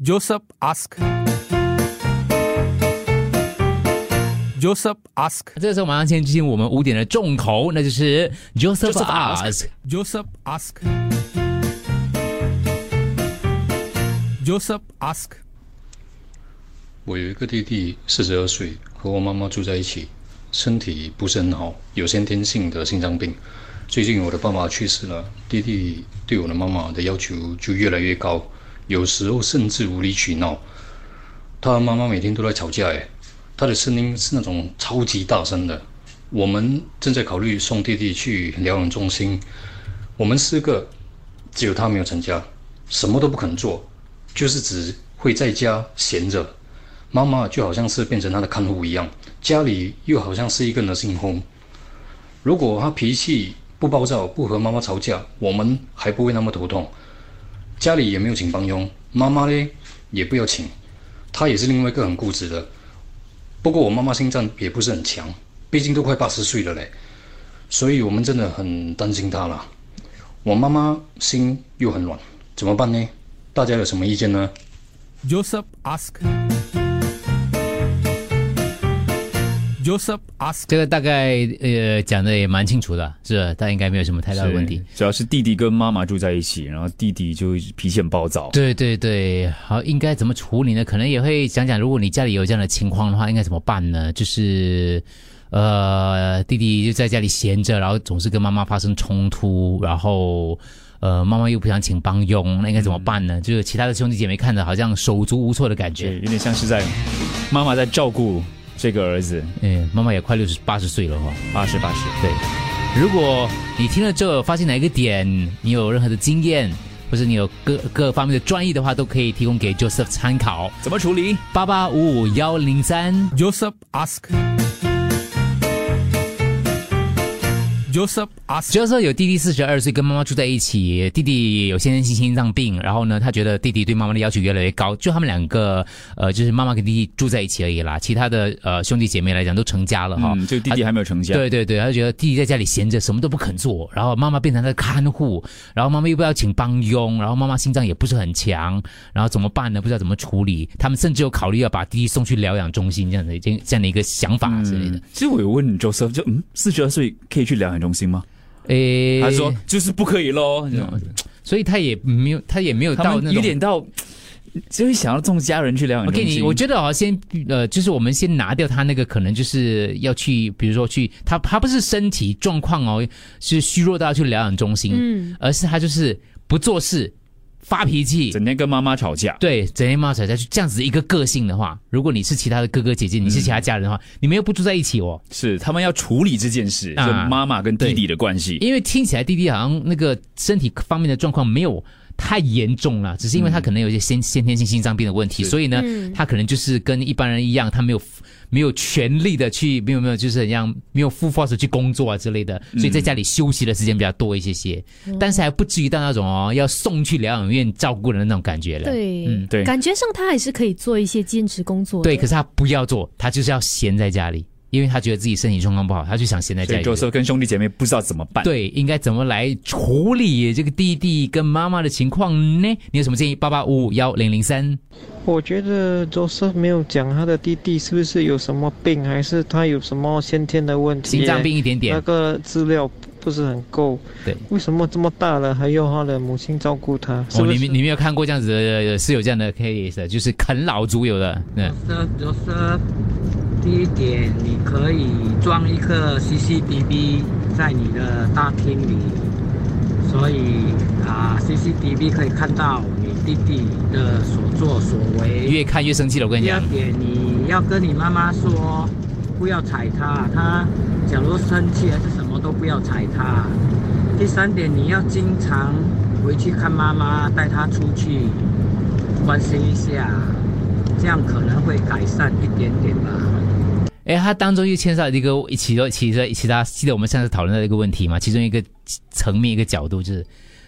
Joseph ask. Joseph ask. 这个时候马上先进行我们五点的重头，那就是 Joseph Joseph ask。Joseph ask. Joseph ask. 我有一个弟弟，四十二岁，和我妈妈住在一起，身体不是很好，有先天性的心脏病。最近我的爸爸去世了，弟弟对我的妈妈的要求就越来越高，有时候甚至无理取闹。他和妈妈每天都在吵架，诶，他的声音是那种超级大声的。我们正在考虑送弟弟去疗养中心，我们四个只有他没有成家，什么都不肯做，就是只会在家闲着。妈妈就好像是变成他的看护一样，家里又好像是一个 nursing home。如果他脾气不暴躁，不和妈妈吵架，我们还不会那么头痛。家里也没有请帮佣，妈妈呢也不要请，她也是另外一个很固执的。不过我妈妈心脏也不是很强，毕竟都快八十岁了嘞，所以我们真的很担心她了。我妈妈心又很软，怎么办呢？大家有什么意见呢？Joseph ask. Joseph ask. 这个大概呃讲的也蛮清楚的，是，但应该没有什么太大的问题。主要是弟弟跟妈妈住在一起，然后弟弟就脾气很暴躁。对对对，好，应该怎么处理呢？可能也会讲讲，如果你家里有这样的情况的话，应该怎么办呢？就是，呃，弟弟就在家里闲着，然后总是跟妈妈发生冲突，然后，呃，妈妈又不想请帮佣，那应该怎么办呢？就是其他的兄弟姐妹看着好像手足无措的感觉。有点像是在妈妈在照顾这个儿子，嗯，妈妈也快六十八十岁了哈、八十八十。对，如果你听了之后发现哪一个点你有任何的经验，或者你有各各方面的专业的话，都可以提供给 Joseph 参考。怎么处理？八八五五幺零三。Joseph ask. Joseph ask. 就是有弟弟四十二岁，跟妈妈住在一起，弟弟有先天性心脏病，然后呢，他觉得弟弟对妈妈的要求越来越高，就他们两个，呃，就是妈妈跟弟弟住在一起而已啦，其他的呃兄弟姐妹来讲都成家了哈。嗯，就弟弟还没有成家。对对对，他就觉得弟弟在家里闲着，什么都不肯做，然后妈妈变成他的看护，然后妈妈又不要请帮佣，然后妈妈心脏也不是很强，然后怎么办呢？不知道怎么处理。他们甚至有考虑要把弟弟送去疗养中心这样的一件这样的一个想法之类的嗯。，其实我有问 Joseph，就嗯，四十二岁可以去疗养中心吗？诶，他说就是不可以喽。所以他也没有，他也没有到那种。有点到，就是想要送家人去疗养我给你，中心。我觉得啊先呃，就是我们先拿掉他那个可能就是要去，比如说去他他不是身体状况哦，是虚弱到要去疗养中心，嗯，而是他就是不做事、发脾气，整天跟妈妈吵架。对，整天妈妈吵架，就这样子一个个性的话，如果你是其他的哥哥姐姐，你是其他家人的话，你们又不住在一起哦，是他们要处理这件事，就啊妈妈跟弟弟的关系。因为听起来弟弟好像那个身体方面的状况没有太严重了，只是因为他可能有一些先先天性心脏病的问题，所以呢，嗯。他可能就是跟一般人一样，他没有没有全力的去，没有没有就是很像没有 full force 去工作啊之类的，所以在家里休息的时间比较多一些些，但是还不至于到那种哦要送去疗养院照顾的那种感觉了。对，嗯。对。感觉上他还是可以做一些兼职工作。对，可是他不要做，他就是要闲在家里，因为他觉得自己身体状况不好，他就想现在所以。Joseph 跟兄弟姐妹不知道怎么办。，对，应该怎么来处理这个弟弟跟妈妈的情况呢？你有什么建议？八八五五幺零零三。我觉得 Joseph 没有讲他的弟弟是不是有什么病，还是他有什么先天的问题？心脏病一点点那个资料不是很够。对，为什么这么大了还要他的母亲照顾他？是哦，你们你没有看过这样子的，是有这样的 case 的，就是啃老族有的，嗯，就是就是第一点，你可以装一个 CCTV 在你的大厅里，所以啊 CCTV 可以看到你弟弟的所作所为。越看越生气了。我跟你讲，第二点，你要跟你妈妈说，不要踩他。他假如生气还是什么都不要踩他。第三点，你要经常回去看妈妈，带她出去关心一下，这样可能会改善一点点吧。哎，它当中又牵涉到一个其中其实其他记得我们上次讨论到一个问题嘛，其中一个层面一个角度就是，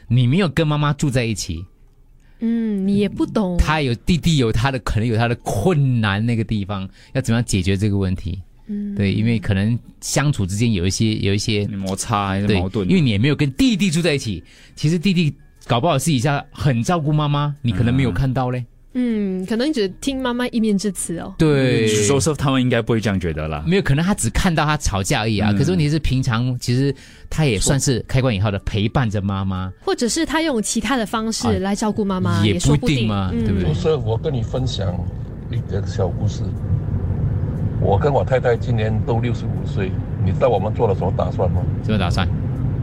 你没有跟妈妈住在一起，嗯，你也不懂。他有弟弟有他的可能有他的困难那个地方，要怎么样解决这个问题？嗯，对，因为可能相处之间有一些有一些摩擦还是对矛盾，因为你也没有跟弟弟住在一起，其实弟弟搞不好私底下很照顾妈妈，你可能没有看到嘞。嗯，可能你只听妈妈一面之词哦。对，Joseph 他们应该不会这样觉得啦。没有，可能他只看到他吵架而已啊。嗯可是问题是，平常其实他也算是开关以后的陪伴着妈妈。或者是他用其他的方啊式来照顾妈妈，也说不一定嘛对不对就是我跟你分享一个小故事。我跟我太太今年都六十五岁，你知道我们做了什么打算吗？什么打算？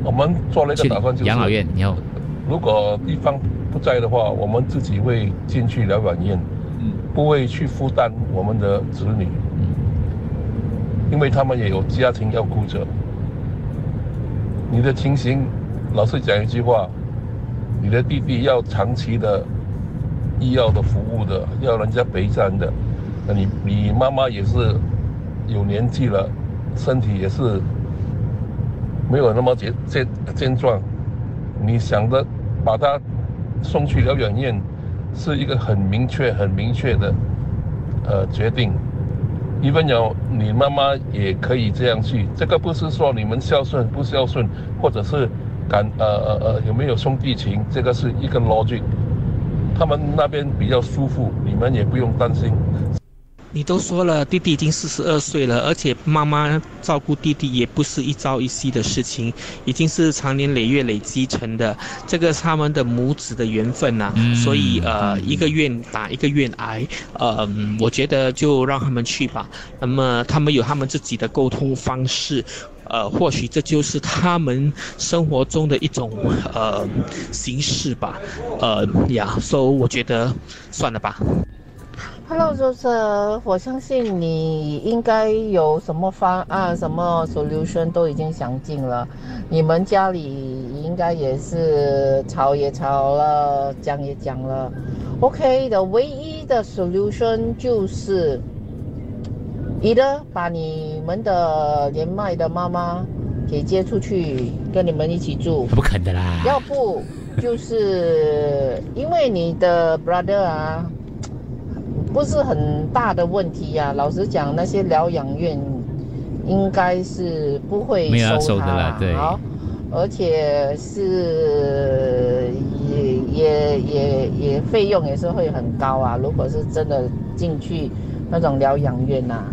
我们做了一去个打算，就是养老院以后，如果地方不在的话，我们自己会进去疗养院，不会去负担我们的子女，因为他们也有家庭要顾着。你的情形，老实讲一句话，你的弟弟要长期的医药的服务的，要人家陪葬的，那你你妈妈也是有年纪了，身体也是没有那么健健健壮，你想着把他送去疗养院，是一个很明确、很明确的呃决定。一分有你妈妈也可以这样去，这个不是说你们孝顺不孝顺，或者是感呃呃呃有没有兄弟情，这个是一个 logic。他们那边比较舒服，你们也不用担心。你都说了，弟弟已经四十二岁了，而且妈妈照顾弟弟也不是一朝一夕的事情，已经是长年累月累积成的，这个是他们的母子的缘分呐、嗯所以呃，一个愿打一个愿挨，呃，我觉得就让他们去吧。那么他们有他们自己的沟通方式。呃，或许这就是他们生活中的一种呃形式吧，呃呀，所以我觉得算了吧。Hello，就是我相信你应该有什么方案、什么 solution 都已经想尽了。你们家里应该也是吵也吵了，讲也讲了。OK 的，唯一的 solution 就是，你的把你们的年迈的妈妈给接出去，跟你们一起住。不肯的啦。要不就是因为你的 brother 啊，不是很大的问题呀、老实讲，那些疗养院应该是不会收他的啦对好，而且是也也也也费用也是会很高啊。如果是真的进去那种疗养院呐、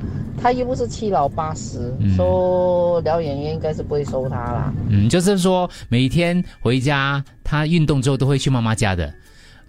他又不是七老八十，嗯说疗养院应该是不会收他啦。嗯，就是说每天回家，他运动之后都会去妈妈家的。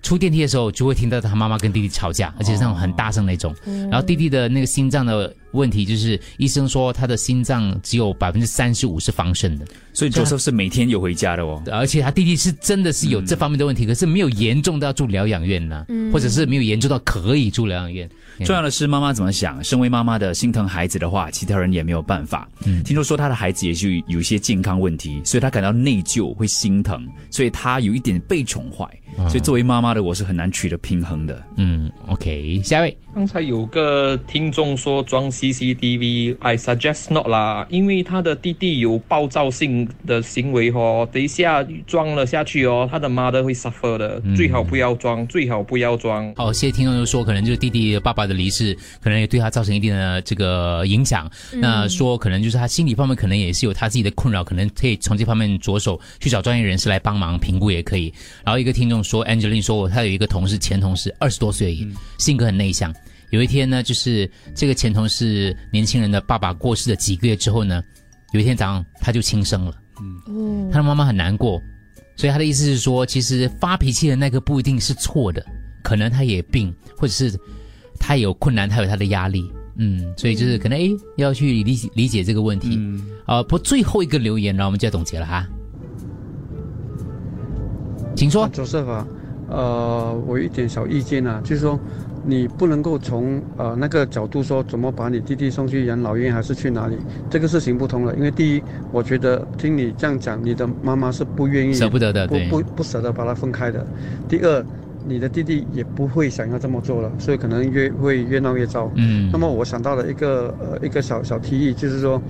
出电梯的时候就会听到他妈妈跟弟弟吵架，而且是那种很大声那种。然后弟弟的那个心脏的问题，就是医生说他的心脏只有百分之三十五是防渗的，所以 Joseph 是每天有回家的哦。而且他弟弟是真的是有这方面的问题，可是没有严重到住疗养院呢、嗯或者是没有严重到可以住疗养院。重要的是妈妈怎么想。身为妈妈的心疼孩子的话，其他人也没有办法。嗯听说说他的孩子也是有一些健康问题，所以他感到内疚，会心疼，所以他有一点被宠坏。所以作为妈妈的我是很难取得平衡的。嗯，OK，下一位。刚才有个听众说装 CCTV，I suggest not 啦，因为他的弟弟有暴躁性的行为哦，等一下装了下去哦，他的妈的会 suffer 的，嗯最好不要装，最好不要装。好，谢谢听众就说，可能就是弟弟爸爸的离世，可能也对他造成一定的这个影响。嗯那说可能就是他心理方面可能也是有他自己的困扰，可能可以从这方面着手去找专业人士来帮忙评估也可以。然后一个听众说，Angeline 说他有一个同事，前同事二十多岁而已，性格很内向。有一天呢，就是这个前同事年轻人的爸爸过世的几个月之后呢，有一天早上他就轻生了。嗯他的妈妈很难过，所以他的意思是说，其实发脾气的那个不一定是错的，可能他也病，或者是他有困难，他有他的压力，嗯，所以就是可能哎要去理解理解这个问题。嗯，啊，不最后一个留言，然后我们就要总结了哈，请说。周师啊，呃，我有一点小意见啊，就是说，你不能够从呃那个角度说怎么把你弟弟送去养老院还是去哪里，这个是行不通了。因为第一，我觉得听你这样讲，你的妈妈是不愿意舍不得的不不不舍得把他分开的。第二，你的弟弟也不会想要这么做了，所以可能越会越闹越糟。嗯。那么我想到了一个呃一个小小提议，就是说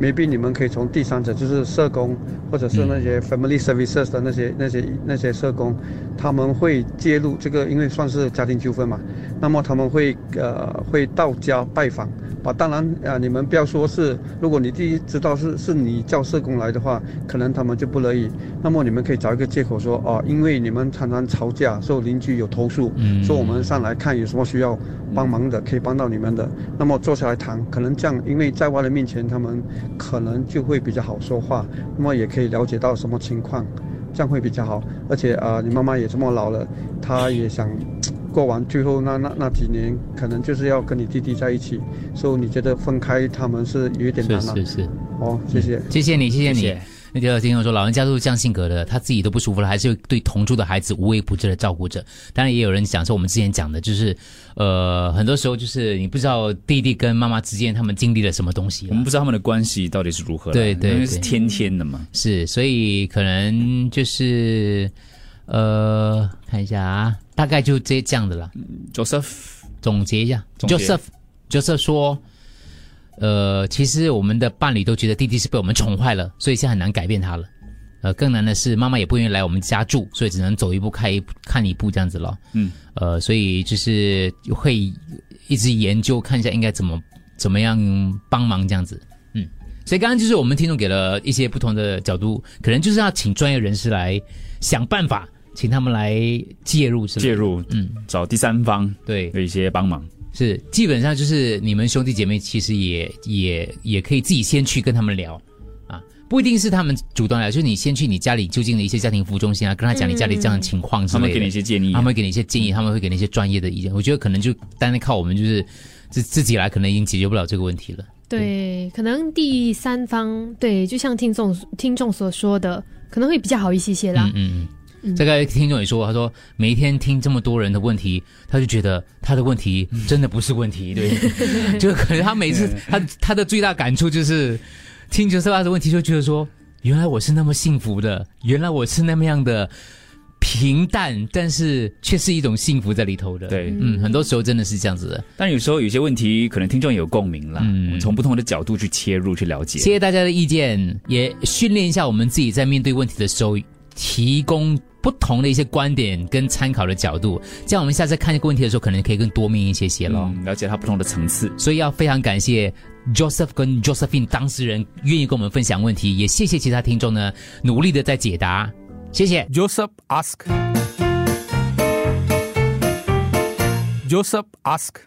，maybe 你们可以从第三者，就是社工或者是那些 family services 的那些那些那些社工，他们会介入这个，因为算是家庭纠纷嘛，那么他们会呃会到家拜访，啊，当然啊，你们不要说是，如果你第一知道是是你叫社工来的话，可能他们就不乐意。那么你们可以找一个借口说，哦，因为你们常常吵架，说邻居有投诉，嗯说我们上来看有什么需要帮忙的，可以帮到你们的。那么坐下来谈，可能这样，因为在外人面前，他们可能就会比较好说话，那么也可以了解到什么情况，这样会比较好。而且啊、呃你妈妈也这么老了，她也想过完最后那那那几年，可能就是要跟你弟弟在一起，所以你觉得分开他们是有一点是难了。是是，哦，谢谢。谢谢你，谢谢你。谢谢那个听众说，老人家都是这样性格的，他自己都不舒服了，还是对同住的孩子无微不至的照顾着。当然，也有人讲说，我们之前讲的，就是呃，很多时候就是你不知道弟弟跟妈妈之间他们经历了什么东西我们不知道他们的关系到底是如何啦，对对因为是对天天的嘛。是，所以可能就是呃，看一下啊，大概就这这样的啦。Joseph 总结一下总结，Joseph Joseph 说，呃，其实我们的伴侣都觉得弟弟是被我们宠坏了，所以现在很难改变他了。呃，更难的是妈妈也不愿意来我们家住，所以只能走一步看一步看一步这样子了。嗯，呃，所以就是会一直研究看一下应该怎么怎么样帮忙这样子。嗯，所以刚刚就是我们听众给了一些不同的角度，可能就是要请专业人士来想办法，请他们来介入之类的，介入，嗯，找第三方对的一些帮忙。是，基本上就是你们兄弟姐妹其实也也也可以自己先去跟他们聊啊，不一定是他们主动来，就是你先去你家里就近的一些家庭服务中心啊，跟他讲你家里这样的情况之类的，他们给你一些建议他们会给你一些建议，他们会给你一些专业的意见。我觉得可能就单单靠我们就是自自己来，可能已经解决不了这个问题了。对，可能第三方对，就像听众听众所说的，可能会比较好一些些啦。嗯嗯嗯。这个听众也说，他说每一天听这么多人的问题，他就觉得他的问题真的不是问题，对，就可能他每次他他的最大感触就是听九十八的问题，就觉得说，原来我是那么幸福的，原来我是那么样的平淡，但是却是一种幸福在里头的。对嗯，很多时候真的是这样子的。但有时候有些问题，可能听众有共鸣啦。嗯从不同的角度去切入去了解。谢谢大家的意见，也训练一下我们自己在面对问题的时候，提供不同的一些观点跟参考的角度，这样我们下次看这个问题的时候，可能可以更多面一些些咯。嗯，了解它不同的层次。所以要非常感谢 Joseph 跟 Josephine 当事人愿意跟我们分享问题，也谢谢其他听众呢努力的在解答，谢谢。Joseph ask. Joseph ask.